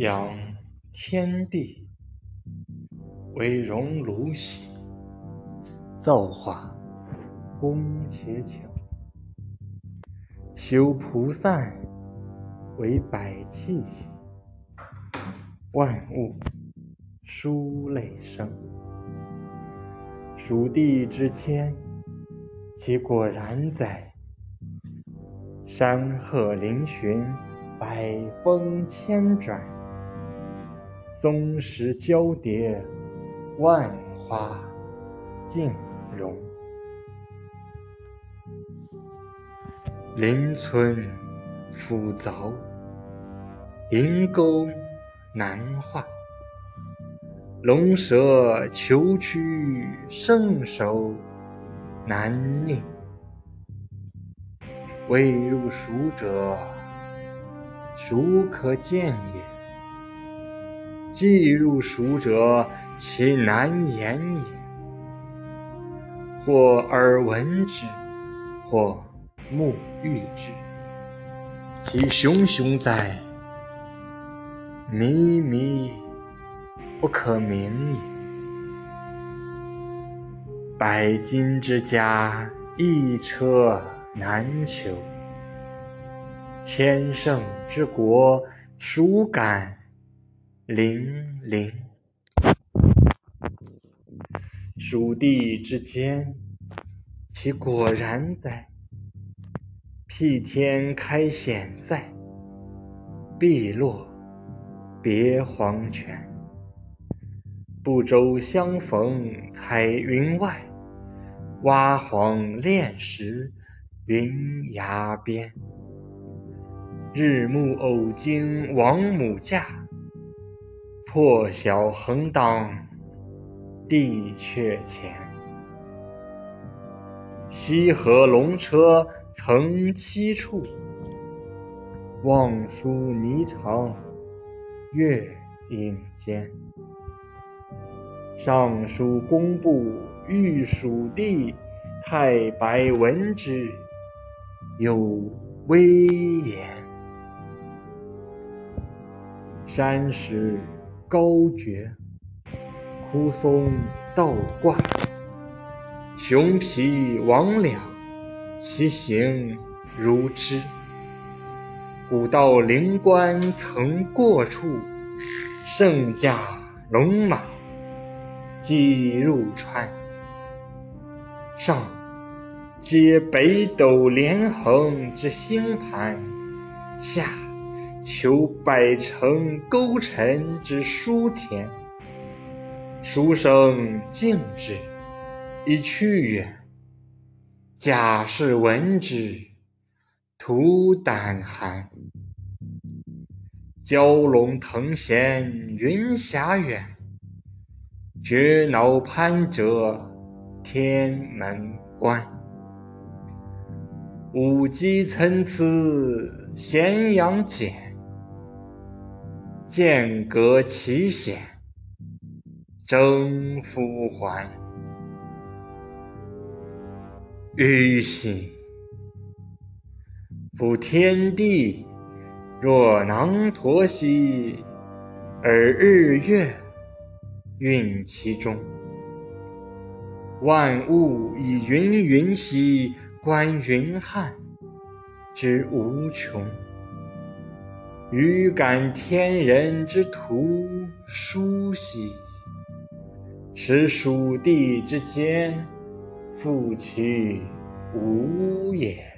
仰天地为熔炉兮，造化功且巧；修菩萨为百器兮，万物殊类生。蜀地之间，其果然哉！山壑嶙峋，百峰千转；松石交叠，万花竞荣。林村复凿，银钩难画。龙蛇求取圣手难佞，未入蜀者，孰可见也？既入蜀者，其难言也。或耳闻之，或目遇之，其熊熊哉！靡靡。不可名也。百金之家，一车难求；千乘之国，孰敢零零？蜀地之间，其果然哉！辟天开险塞，碧落别黄泉。不周相逢彩云外，蛙黄炼石云崖边。日暮偶惊王母驾，破晓横当帝阙前。西河龙车曾栖处，望舒霓裳月影间。尚书工部御蜀地，太白闻之，有微言：山石高绝，枯松倒挂，熊皮魍魉，其形如之。古道灵官曾过处，圣驾龙马。即入川，上接北斗连横之星盘，下求百城沟尘之书田。书生敬之，以去远；甲士闻之，徒胆寒。蛟龙腾闲云霞远。绝脑攀折天门关，五鸡参差咸阳简，间隔奇险征夫还。虞兮，夫天地若囊橐兮，而日月。运其中，万物以芸芸兮，观云汉之无穷。予感天人之徒殊兮，使蜀地之间，复其无也。